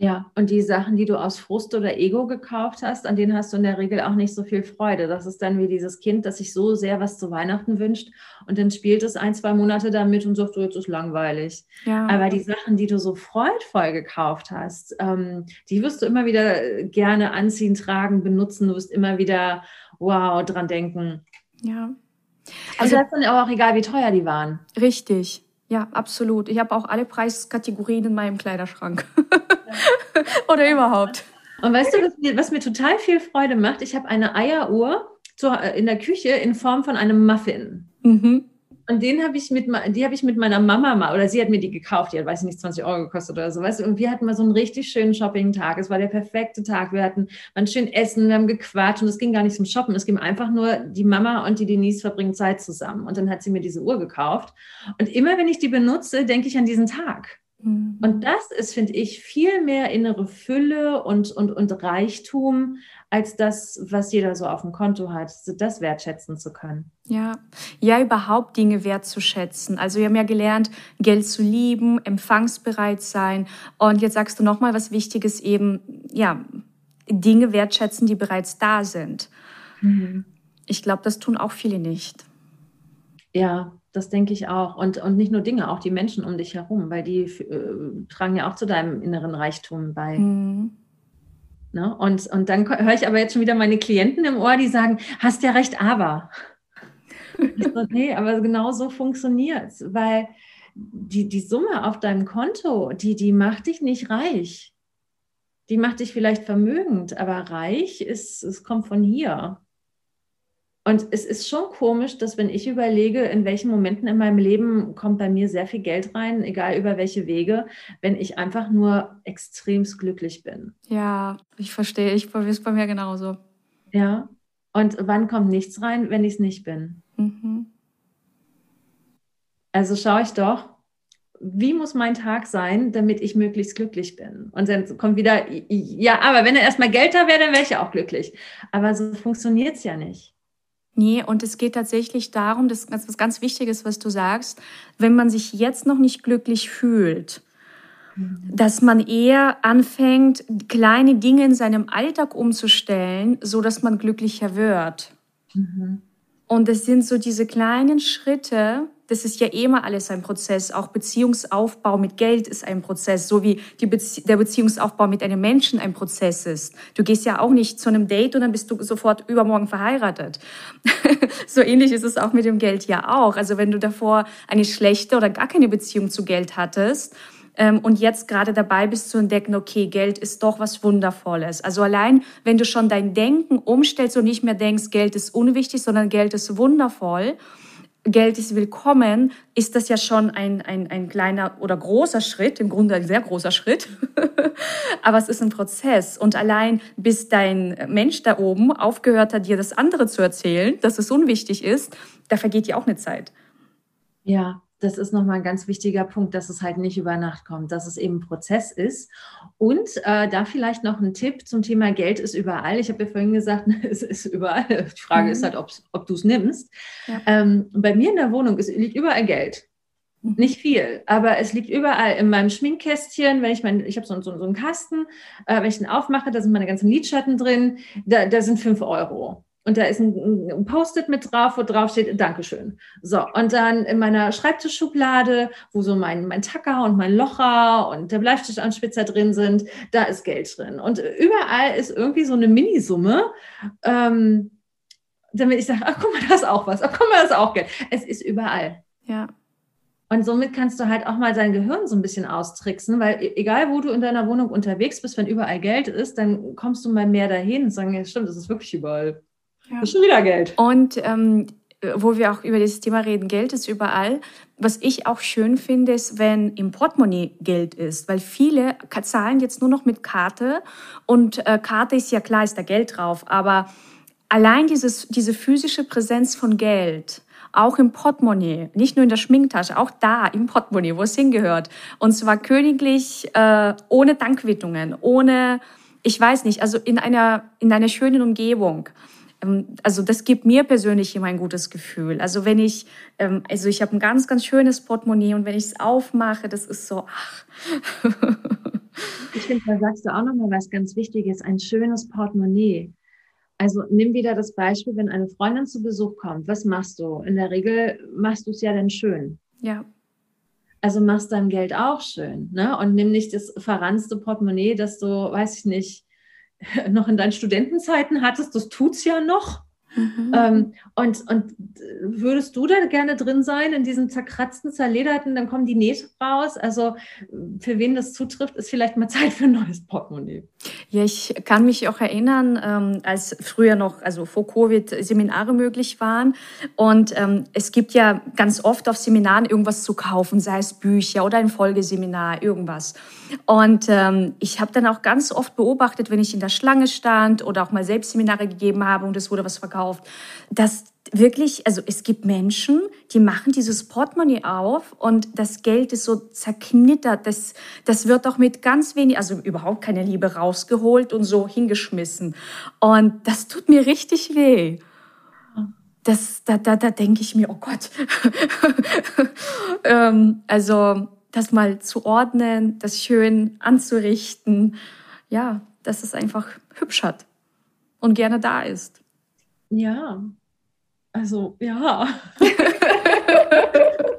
Ja, und die Sachen, die du aus Frust oder Ego gekauft hast, an denen hast du in der Regel auch nicht so viel Freude. Das ist dann wie dieses Kind, das sich so sehr was zu Weihnachten wünscht und dann spielt es ein, zwei Monate damit und sagt, so, jetzt ist langweilig. Ja. Aber die Sachen, die du so freudvoll gekauft hast, ähm, die wirst du immer wieder gerne anziehen, tragen, benutzen. Du wirst immer wieder, wow, dran denken. Ja. Also, also das ist dann auch egal, wie teuer die waren. Richtig. Ja, absolut. Ich habe auch alle Preiskategorien in meinem Kleiderschrank. Oder überhaupt. Und weißt du, was mir, was mir total viel Freude macht? Ich habe eine Eieruhr zu, in der Küche in Form von einem Muffin. Mhm. Und den habe ich mit, die habe ich mit meiner Mama mal, oder sie hat mir die gekauft, die hat, weiß ich nicht, 20 Euro gekostet oder so, weißt du, und wir hatten mal so einen richtig schönen Shopping-Tag. Es war der perfekte Tag. Wir hatten mal schön Essen, wir haben gequatscht und es ging gar nicht zum Shoppen. Es ging einfach nur, die Mama und die Denise verbringen Zeit zusammen. Und dann hat sie mir diese Uhr gekauft. Und immer wenn ich die benutze, denke ich an diesen Tag. Mhm. Und das ist, finde ich, viel mehr innere Fülle und, und, und Reichtum als das, was jeder so auf dem Konto hat, das wertschätzen zu können. Ja, ja, überhaupt Dinge wertzuschätzen. Also wir haben ja gelernt, Geld zu lieben, empfangsbereit sein. Und jetzt sagst du nochmal was Wichtiges eben, ja, Dinge wertschätzen, die bereits da sind. Mhm. Ich glaube, das tun auch viele nicht. Ja, das denke ich auch. Und, und nicht nur Dinge, auch die Menschen um dich herum, weil die äh, tragen ja auch zu deinem inneren Reichtum bei. Mhm. Ne? Und, und dann höre ich aber jetzt schon wieder meine Klienten im Ohr, die sagen, hast ja recht, aber. so, nee, aber genau so funktioniert es, weil die, die Summe auf deinem Konto, die, die macht dich nicht reich. Die macht dich vielleicht vermögend, aber reich ist, es kommt von hier. Und es ist schon komisch, dass wenn ich überlege, in welchen Momenten in meinem Leben kommt bei mir sehr viel Geld rein, egal über welche Wege, wenn ich einfach nur extremst glücklich bin. Ja, ich verstehe. Ich ist bei mir genauso. Ja. Und wann kommt nichts rein, wenn ich es nicht bin? Mhm. Also schaue ich doch, wie muss mein Tag sein, damit ich möglichst glücklich bin? Und dann kommt wieder, ja, aber wenn er erstmal Geld da wäre, dann wäre ich ja auch glücklich. Aber so funktioniert es ja nicht. Nee, und es geht tatsächlich darum, das ist was ganz Wichtiges, was du sagst, wenn man sich jetzt noch nicht glücklich fühlt, dass man eher anfängt, kleine Dinge in seinem Alltag umzustellen, so dass man glücklicher wird. Mhm. Und es sind so diese kleinen Schritte, das ist ja immer alles ein Prozess. Auch Beziehungsaufbau mit Geld ist ein Prozess, so wie Bezie der Beziehungsaufbau mit einem Menschen ein Prozess ist. Du gehst ja auch nicht zu einem Date und dann bist du sofort übermorgen verheiratet. so ähnlich ist es auch mit dem Geld ja auch. Also wenn du davor eine schlechte oder gar keine Beziehung zu Geld hattest, ähm, und jetzt gerade dabei bist zu entdecken, okay, Geld ist doch was Wundervolles. Also allein, wenn du schon dein Denken umstellst und nicht mehr denkst, Geld ist unwichtig, sondern Geld ist wundervoll, Geld ist willkommen, ist das ja schon ein, ein, ein kleiner oder großer Schritt, im Grunde ein sehr großer Schritt. Aber es ist ein Prozess. Und allein bis dein Mensch da oben aufgehört hat, dir das andere zu erzählen, dass es unwichtig ist, da vergeht ja auch eine Zeit. Ja, das ist nochmal ein ganz wichtiger Punkt, dass es halt nicht über Nacht kommt, dass es eben ein Prozess ist. Und äh, da vielleicht noch ein Tipp zum Thema Geld ist überall. Ich habe ja vorhin gesagt, es ist überall. Die Frage mhm. ist halt, ob du es nimmst. Ja. Ähm, bei mir in der Wohnung ist, liegt überall Geld. Mhm. Nicht viel, aber es liegt überall in meinem Schminkkästchen, wenn ich mein, ich habe so, so, so, einen Kasten, äh, wenn ich den aufmache, da sind meine ganzen Lidschatten drin, da, da sind fünf Euro und da ist ein, ein Post-it mit drauf, wo drauf steht, Dankeschön. So, und dann in meiner Schreibtischschublade, wo so mein, mein Tacker und mein Locher und der Bleistiftanspitzer drin sind, da ist Geld drin. Und überall ist irgendwie so eine Minisumme, ähm, damit ich sage, ach guck mal, da ist auch was, ach guck mal, da ist auch Geld. Es ist überall. Ja. Und somit kannst du halt auch mal dein Gehirn so ein bisschen austricksen, weil e-, egal, wo du in deiner Wohnung unterwegs bist, wenn überall Geld ist, dann kommst du mal mehr dahin und sagen, ja, stimmt, das ist wirklich überall. Ja. Ist schon wieder Geld. Und ähm, wo wir auch über dieses Thema reden, Geld ist überall. Was ich auch schön finde, ist, wenn im Portemonnaie Geld ist, weil viele zahlen jetzt nur noch mit Karte und äh, Karte ist ja klar, ist da Geld drauf, aber allein dieses, diese physische Präsenz von Geld, auch im Portemonnaie, nicht nur in der Schminktasche, auch da im Portemonnaie, wo es hingehört. Und zwar königlich, äh, ohne Dankwittungen, ohne, ich weiß nicht, also in einer, in einer schönen Umgebung. Ähm, also das gibt mir persönlich immer ein gutes Gefühl. Also wenn ich, ähm, also ich habe ein ganz, ganz schönes Portemonnaie und wenn ich es aufmache, das ist so, ach. ich finde, da sagst du auch nochmal was ganz Wichtiges, ein schönes Portemonnaie. Also nimm wieder das Beispiel, wenn eine Freundin zu Besuch kommt, was machst du? In der Regel machst du es ja dann schön. Ja. Also machst dein Geld auch schön, ne? Und nimm nicht das verranzte Portemonnaie, das du, weiß ich nicht, noch in deinen Studentenzeiten hattest, das tut es ja noch. Mhm. Ähm, und, und würdest du da gerne drin sein, in diesen zerkratzten, zerlederten, dann kommen die Nähte raus? Also für wen das zutrifft, ist vielleicht mal Zeit für ein neues Portemonnaie. Ja, ich kann mich auch erinnern, ähm, als früher noch, also vor Covid, Seminare möglich waren. Und ähm, es gibt ja ganz oft auf Seminaren irgendwas zu kaufen, sei es Bücher oder ein Folgeseminar, irgendwas. Und ähm, ich habe dann auch ganz oft beobachtet, wenn ich in der Schlange stand oder auch mal selbst Seminare gegeben habe und es wurde was verkauft, dass wirklich, also es gibt Menschen, die machen dieses Portemonnaie auf und das Geld ist so zerknittert. Das, das wird auch mit ganz wenig, also überhaupt keine Liebe rausgeholt und so hingeschmissen. Und das tut mir richtig weh. Das, da, da, da denke ich mir, oh Gott. ähm, also das mal zu ordnen, das schön anzurichten, ja, dass es einfach hübsch hat und gerne da ist. Ja, also ja.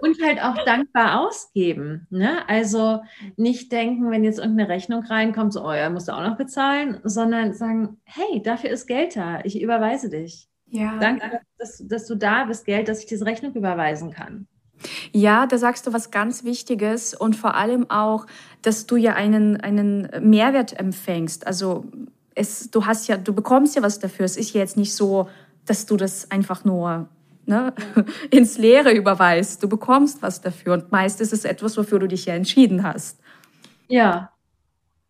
und halt auch dankbar ausgeben. Ne? Also nicht denken, wenn jetzt irgendeine Rechnung reinkommt, so, oh ja, musst du auch noch bezahlen, sondern sagen, hey, dafür ist Geld da, ich überweise dich. Ja. Danke, dass, dass du da bist, Geld, dass ich diese Rechnung überweisen kann. Ja, da sagst du was ganz Wichtiges und vor allem auch, dass du ja einen, einen Mehrwert empfängst. Also es, du hast ja, du bekommst ja was dafür. Es ist ja jetzt nicht so, dass du das einfach nur ne, ins Leere überweist. Du bekommst was dafür und meist ist es etwas, wofür du dich ja entschieden hast. Ja,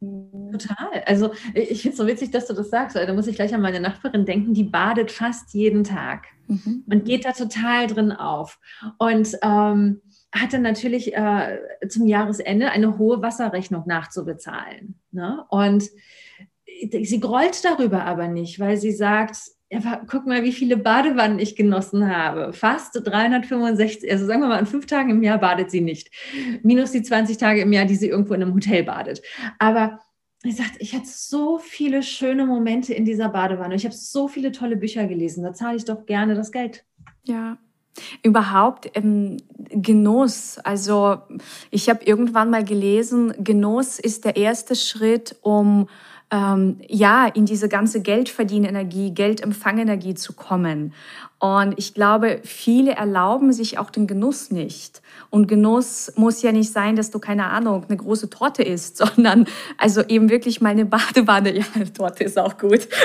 Total. Also ich finde es so witzig, dass du das sagst, weil da muss ich gleich an meine Nachbarin denken, die badet fast jeden Tag mhm. und geht da total drin auf. Und ähm, hatte natürlich äh, zum Jahresende eine hohe Wasserrechnung nachzubezahlen. Ne? Und sie grollt darüber aber nicht, weil sie sagt, ja, guck mal, wie viele Badewannen ich genossen habe. Fast 365, also sagen wir mal, an fünf Tagen im Jahr badet sie nicht. Minus die 20 Tage im Jahr, die sie irgendwo in einem Hotel badet. Aber sie sagt, ich hatte so viele schöne Momente in dieser Badewanne. Ich habe so viele tolle Bücher gelesen. Da zahle ich doch gerne das Geld. Ja. Überhaupt ähm, Genuss. Also ich habe irgendwann mal gelesen, Genuss ist der erste Schritt, um ähm, ja, in diese ganze Geldverdienenergie, Geldempfangenergie zu kommen. Und ich glaube, viele erlauben sich auch den Genuss nicht. Und Genuss muss ja nicht sein, dass du, keine Ahnung, eine große Torte isst, sondern also eben wirklich mal eine Badewanne. Ja, eine Torte ist auch gut.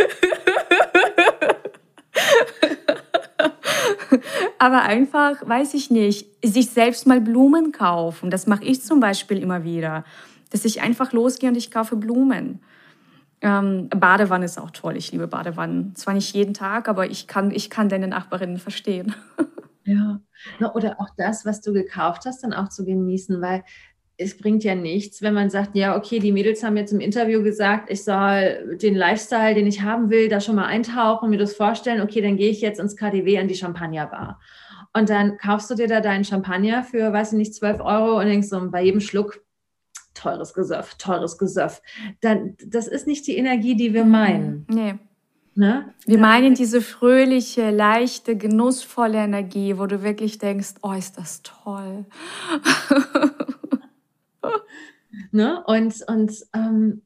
Aber einfach, weiß ich nicht, sich selbst mal Blumen kaufen. Das mache ich zum Beispiel immer wieder. Dass ich einfach losgehe und ich kaufe Blumen. Ähm, Badewanne ist auch toll. Ich liebe Badewannen. Zwar nicht jeden Tag, aber ich kann, ich kann deine Nachbarinnen verstehen. Ja, oder auch das, was du gekauft hast, dann auch zu genießen, weil es bringt ja nichts, wenn man sagt, ja, okay, die Mädels haben jetzt im Interview gesagt, ich soll den Lifestyle, den ich haben will, da schon mal eintauchen, mir das vorstellen, okay, dann gehe ich jetzt ins KDW an die Champagnerbar. Und dann kaufst du dir da deinen Champagner für, weiß ich nicht, 12 Euro und denkst so, bei jedem Schluck teures Gesöff, teures Gesöff. Dann, das ist nicht die Energie, die wir meinen. Nee. Ne? Wir meinen diese fröhliche, leichte, genussvolle Energie, wo du wirklich denkst, oh, ist das toll. ne? Und, und ähm,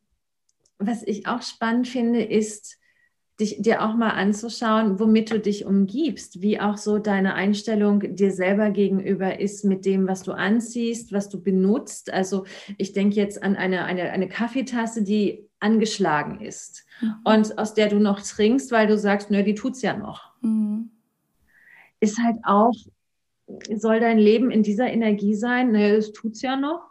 was ich auch spannend finde, ist, dich, dir auch mal anzuschauen, womit du dich umgibst, wie auch so deine Einstellung dir selber gegenüber ist mit dem, was du anziehst, was du benutzt. Also ich denke jetzt an eine, eine, eine Kaffeetasse, die angeschlagen ist mhm. und aus der du noch trinkst, weil du sagst, nö, die tut's ja noch. Mhm. Ist halt auch, soll dein Leben in dieser Energie sein? Naja, es tut's ja noch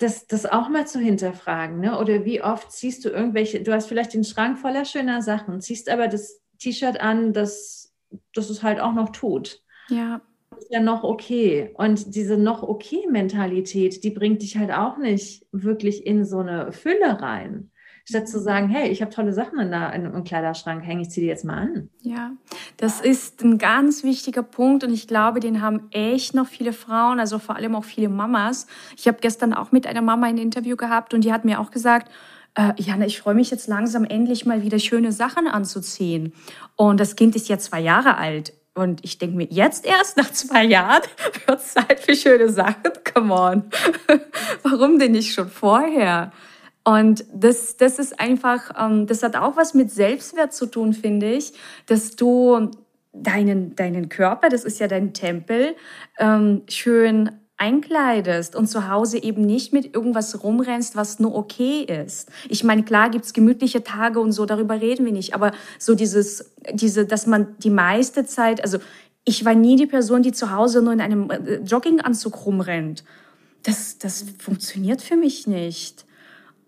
das, das auch mal zu hinterfragen. Ne? Oder wie oft ziehst du irgendwelche, du hast vielleicht den Schrank voller schöner Sachen, ziehst aber das T-Shirt an, das, das es halt auch noch tut. Ja. Das ist ja noch okay. Und diese noch okay Mentalität, die bringt dich halt auch nicht wirklich in so eine Fülle rein statt zu sagen, hey, ich habe tolle Sachen in, der, in einem Kleiderschrank hängen, ich ziehe die jetzt mal an. Ja, das ist ein ganz wichtiger Punkt und ich glaube, den haben echt noch viele Frauen, also vor allem auch viele Mamas. Ich habe gestern auch mit einer Mama ein Interview gehabt und die hat mir auch gesagt, äh, Jana, ich freue mich jetzt langsam endlich mal wieder schöne Sachen anzuziehen. Und das Kind ist ja zwei Jahre alt. Und ich denke mir, jetzt erst nach zwei Jahren wird es Zeit für schöne Sachen? Come on. Warum denn nicht schon vorher? Und das, das ist einfach, ähm, das hat auch was mit Selbstwert zu tun, finde ich, dass du deinen, deinen Körper, das ist ja dein Tempel, ähm, schön einkleidest und zu Hause eben nicht mit irgendwas rumrennst, was nur okay ist. Ich meine, klar gibt's gemütliche Tage und so, darüber reden wir nicht, aber so dieses, diese, dass man die meiste Zeit, also ich war nie die Person, die zu Hause nur in einem äh, Jogginganzug rumrennt. Das, das funktioniert für mich nicht.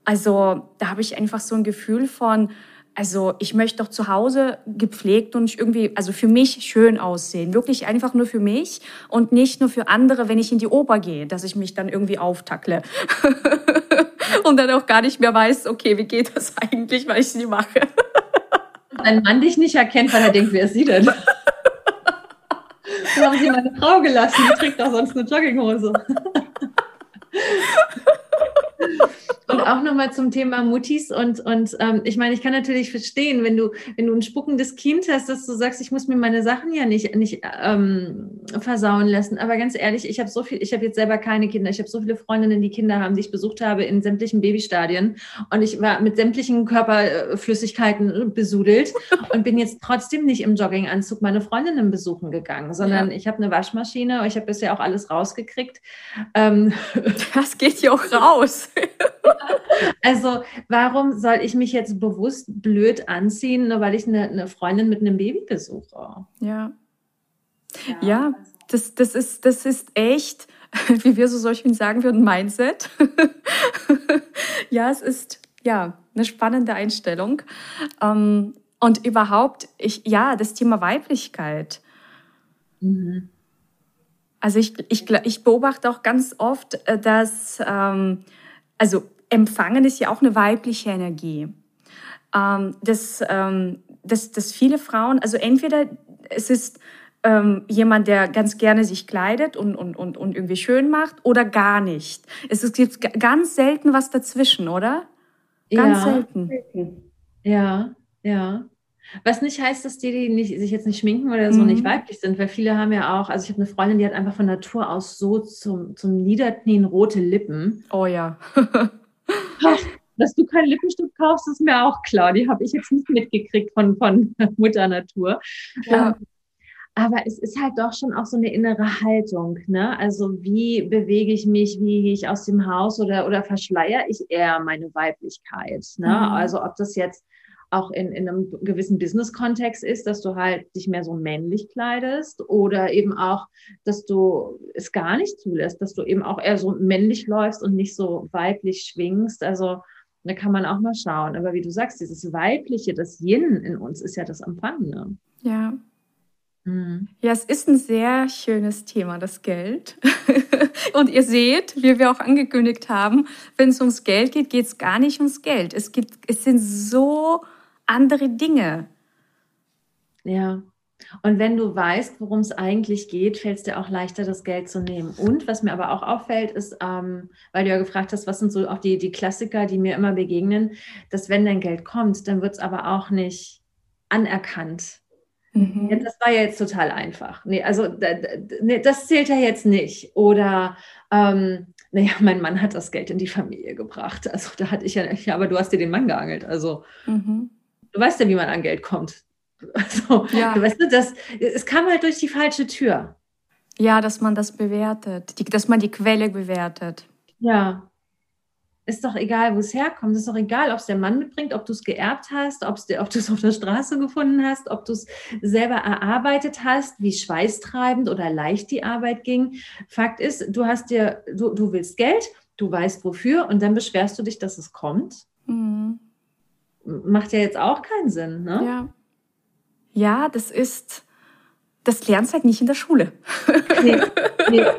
Also da habe ich einfach so ein Gefühl von, also ich möchte doch zu Hause gepflegt und irgendwie, also für mich schön aussehen. Wirklich einfach nur für mich und nicht nur für andere, wenn ich in die Oper gehe, dass ich mich dann irgendwie auftackle. und dann auch gar nicht mehr weiß, okay, wie geht das eigentlich, weil ich sie mache. Dein Mann dich nicht erkennt, weil er denkt, wer ist sie denn? Dann haben sie meine Frau gelassen, die trägt doch sonst eine Jogginghose. Und auch nochmal zum Thema Muttis und, und ähm, ich meine, ich kann natürlich verstehen, wenn du, wenn du ein spuckendes Kind hast, dass du sagst, ich muss mir meine Sachen ja nicht, nicht ähm, versauen lassen. Aber ganz ehrlich, ich habe so viel, ich habe jetzt selber keine Kinder, ich habe so viele Freundinnen, die Kinder haben, die ich besucht habe in sämtlichen Babystadien und ich war mit sämtlichen Körperflüssigkeiten besudelt und bin jetzt trotzdem nicht im Jogginganzug meine Freundinnen besuchen gegangen, sondern ja. ich habe eine Waschmaschine, ich habe bisher auch alles rausgekriegt. Ähm, das geht ja auch raus. Also, warum soll ich mich jetzt bewusst blöd anziehen, nur weil ich eine, eine Freundin mit einem Baby besuche? Ja. Ja, ja das, das, ist, das ist echt, wie wir so solchen sagen würden, Mindset. ja, es ist ja eine spannende Einstellung. Ähm, und überhaupt, ich, ja, das Thema Weiblichkeit. Mhm. Also ich, ich, ich beobachte auch ganz oft, äh, dass, ähm, also Empfangen ist ja auch eine weibliche Energie. Ähm, dass, ähm, dass, dass viele Frauen, also entweder es ist ähm, jemand, der ganz gerne sich kleidet und, und, und, und irgendwie schön macht oder gar nicht. Es gibt ganz selten was dazwischen, oder? Ganz ja. selten. Ja, ja. Was nicht heißt, dass die, die nicht, sich jetzt nicht schminken oder so mhm. nicht weiblich sind, weil viele haben ja auch, also ich habe eine Freundin, die hat einfach von Natur aus so zum, zum Niederknien rote Lippen. Oh ja. dass du keinen Lippenstift kaufst, ist mir auch klar. Die habe ich jetzt nicht mitgekriegt von, von Mutter Natur. Ja. Ähm, aber es ist halt doch schon auch so eine innere Haltung. Ne? Also wie bewege ich mich, wie gehe ich aus dem Haus oder, oder verschleiere ich eher meine Weiblichkeit? Ne? Mhm. Also ob das jetzt auch in, in einem gewissen Business-Kontext ist, dass du halt dich mehr so männlich kleidest oder eben auch, dass du es gar nicht zulässt, dass du eben auch eher so männlich läufst und nicht so weiblich schwingst. Also da kann man auch mal schauen. Aber wie du sagst, dieses Weibliche, das Yin in uns ist ja das Empfangene. Ja. Mhm. Ja, es ist ein sehr schönes Thema, das Geld. und ihr seht, wie wir auch angekündigt haben, wenn es ums Geld geht, geht es gar nicht ums Geld. Es gibt, es sind so andere Dinge. Ja. Und wenn du weißt, worum es eigentlich geht, fällt es dir auch leichter, das Geld zu nehmen. Und was mir aber auch auffällt, ist, ähm, weil du ja gefragt hast, was sind so auch die, die Klassiker, die mir immer begegnen, dass wenn dein Geld kommt, dann wird es aber auch nicht anerkannt. Mhm. Ja, das war ja jetzt total einfach. Nee, also nee, das zählt ja jetzt nicht. Oder ähm, naja, mein Mann hat das Geld in die Familie gebracht. Also da hatte ich ja, ja aber du hast dir den Mann geangelt. Also mhm du weißt ja, wie man an Geld kommt. Also, ja. du weißt, das, es kam halt durch die falsche Tür. Ja, dass man das bewertet, die, dass man die Quelle bewertet. Ja. Ist doch egal, wo es herkommt. Ist doch egal, ob es der Mann mitbringt, ob du es geerbt hast, ob du es auf der Straße gefunden hast, ob du es selber erarbeitet hast, wie schweißtreibend oder leicht die Arbeit ging. Fakt ist, du hast dir, du, du willst Geld, du weißt wofür und dann beschwerst du dich, dass es kommt. Mhm macht ja jetzt auch keinen Sinn, ne? Ja. Ja, das ist, das lernst halt nicht in der Schule. Nee, nee.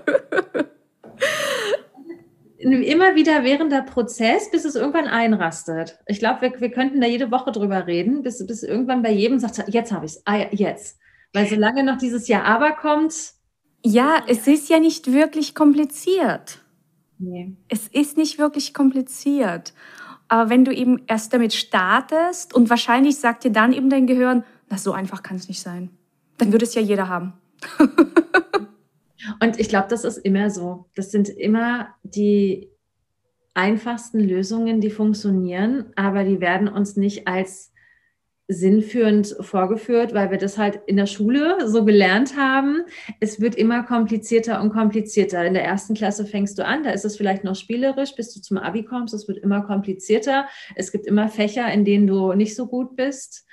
Immer wieder während der Prozess, bis es irgendwann einrastet. Ich glaube, wir, wir könnten da jede Woche drüber reden, bis, bis irgendwann bei jedem sagt, jetzt habe ich es, ah, jetzt. Weil solange noch dieses Jahr aber kommt. Ja, es ist ja nicht wirklich kompliziert. Nee. Es ist nicht wirklich kompliziert. Aber wenn du eben erst damit startest und wahrscheinlich sagt dir dann eben dein Gehirn, na, so einfach kann es nicht sein. Dann würde es ja jeder haben. und ich glaube, das ist immer so. Das sind immer die einfachsten Lösungen, die funktionieren, aber die werden uns nicht als sinnführend vorgeführt, weil wir das halt in der Schule so gelernt haben. Es wird immer komplizierter und komplizierter. In der ersten Klasse fängst du an, da ist es vielleicht noch spielerisch, bis du zum Abi kommst. Es wird immer komplizierter. Es gibt immer Fächer, in denen du nicht so gut bist.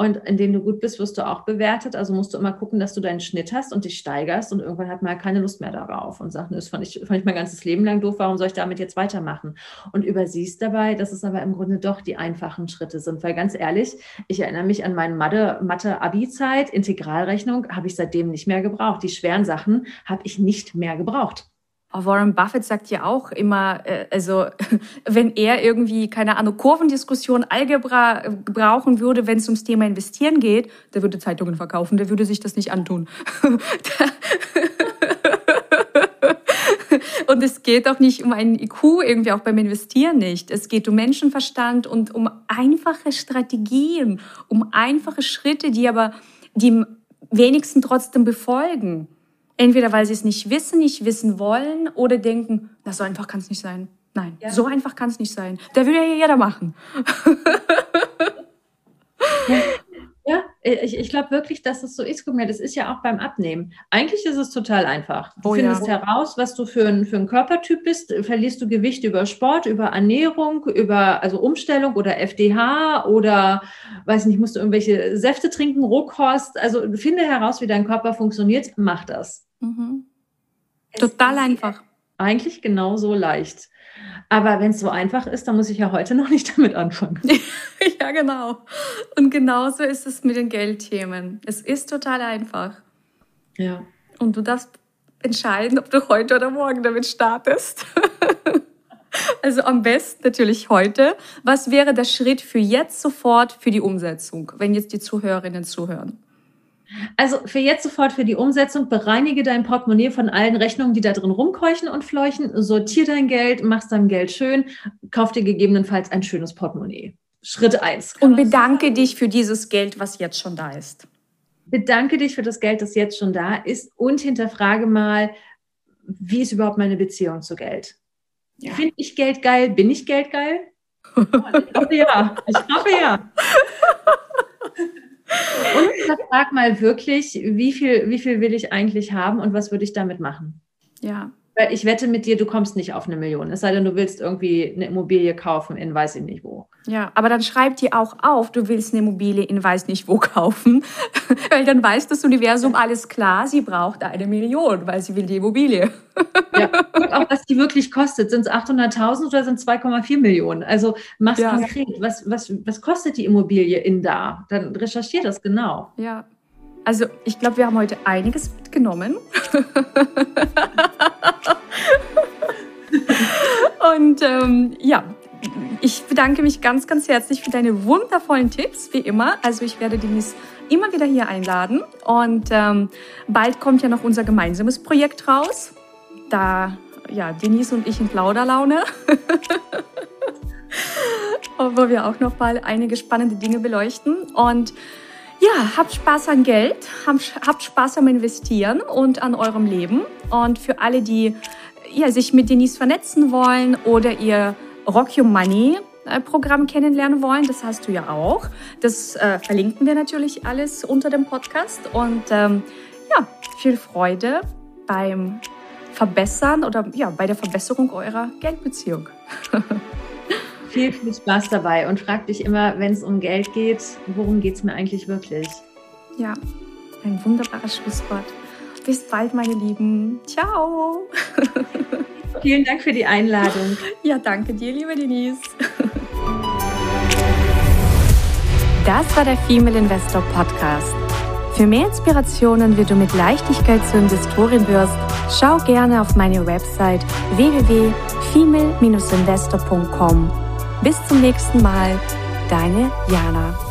Und in denen du gut bist, wirst du auch bewertet. Also musst du immer gucken, dass du deinen Schnitt hast und dich steigerst. Und irgendwann hat man keine Lust mehr darauf und sagt, das fand ich, fand ich mein ganzes Leben lang doof, warum soll ich damit jetzt weitermachen? Und übersiehst dabei, dass es aber im Grunde doch die einfachen Schritte sind. Weil ganz ehrlich, ich erinnere mich an meine Mathe-Abi-Zeit, Integralrechnung habe ich seitdem nicht mehr gebraucht. Die schweren Sachen habe ich nicht mehr gebraucht. Warren Buffett sagt ja auch immer, äh, also wenn er irgendwie, keine Ahnung, Kurvendiskussion, Algebra äh, brauchen würde, wenn es ums Thema Investieren geht, der würde Zeitungen verkaufen, der würde sich das nicht antun. und es geht auch nicht um einen IQ, irgendwie auch beim Investieren nicht. Es geht um Menschenverstand und um einfache Strategien, um einfache Schritte, die aber die wenigsten trotzdem befolgen. Entweder weil sie es nicht wissen, nicht wissen wollen oder denken, na, so einfach kann es nicht sein. Nein, ja. so einfach kann es nicht sein. Da würde ja jeder machen. ja. Ja, ich, ich glaube wirklich, dass es so ist. Guck mal, das ist ja auch beim Abnehmen. Eigentlich ist es total einfach. Du oh, findest ja. heraus, was du für ein, für ein Körpertyp bist. Verlierst du Gewicht über Sport, über Ernährung, über also Umstellung oder FDH oder weiß nicht, musst du irgendwelche Säfte trinken, Rohkost. Also finde heraus, wie dein Körper funktioniert, mach das. Mhm. Total einfach. Eigentlich genauso leicht. Aber wenn es so einfach ist, dann muss ich ja heute noch nicht damit anfangen. ja, genau. Und genauso ist es mit den Geldthemen. Es ist total einfach. Ja. Und du darfst entscheiden, ob du heute oder morgen damit startest. also am besten natürlich heute. Was wäre der Schritt für jetzt sofort für die Umsetzung, wenn jetzt die Zuhörerinnen zuhören? Also für jetzt sofort für die Umsetzung, bereinige dein Portemonnaie von allen Rechnungen, die da drin rumkeuchen und fleuchen, sortier dein Geld, machst dein Geld schön, kauf dir gegebenenfalls ein schönes Portemonnaie. Schritt eins. Und bedanke dich für dieses Geld, was jetzt schon da ist. Bedanke dich für das Geld, das jetzt schon da ist und hinterfrage mal, wie ist überhaupt meine Beziehung zu Geld? Ja. Finde ich Geld geil? Bin ich Geld geil? ich hoffe ja. Ich hoffe ja. Und frag mal wirklich, wie viel, wie viel will ich eigentlich haben und was würde ich damit machen? Ja. Weil ich wette mit dir, du kommst nicht auf eine Million. Es sei denn, du willst irgendwie eine Immobilie kaufen in weiß ich nicht wo. Ja, aber dann schreib dir auch auf, du willst eine Immobilie in weiß nicht wo kaufen. weil dann weiß das Universum alles klar, sie braucht eine Million, weil sie will die Immobilie. ja, guck auch, was die wirklich kostet. Sind es 800.000 oder sind es 2,4 Millionen? Also mach's ja. konkret. Was, was, was kostet die Immobilie in da? Dann recherchier das genau. Ja. Also ich glaube, wir haben heute einiges mitgenommen. Und ähm, ja, ich bedanke mich ganz, ganz herzlich für deine wundervollen Tipps, wie immer. Also ich werde Denise immer wieder hier einladen. Und ähm, bald kommt ja noch unser gemeinsames Projekt raus. Da, ja, Denise und ich in Plauderlaune. wo wir auch noch mal einige spannende Dinge beleuchten. Und ja, habt Spaß an Geld, habt Spaß am Investieren und an eurem Leben. Und für alle, die ja, sich mit Denise vernetzen wollen oder ihr Rock Your Money äh, Programm kennenlernen wollen, das hast du ja auch. Das äh, verlinken wir natürlich alles unter dem Podcast. Und ähm, ja, viel Freude beim Verbessern oder ja, bei der Verbesserung eurer Geldbeziehung. viel, viel Spaß dabei und frag dich immer, wenn es um Geld geht, worum geht es mir eigentlich wirklich? Ja, ein wunderbares Schlusswort. Bis bald, meine Lieben. Ciao. Vielen Dank für die Einladung. Ja, danke dir, liebe Denise. Das war der Female Investor Podcast. Für mehr Inspirationen, wie du mit Leichtigkeit zur Investorin wirst, schau gerne auf meine Website www.female-investor.com. Bis zum nächsten Mal, deine Jana.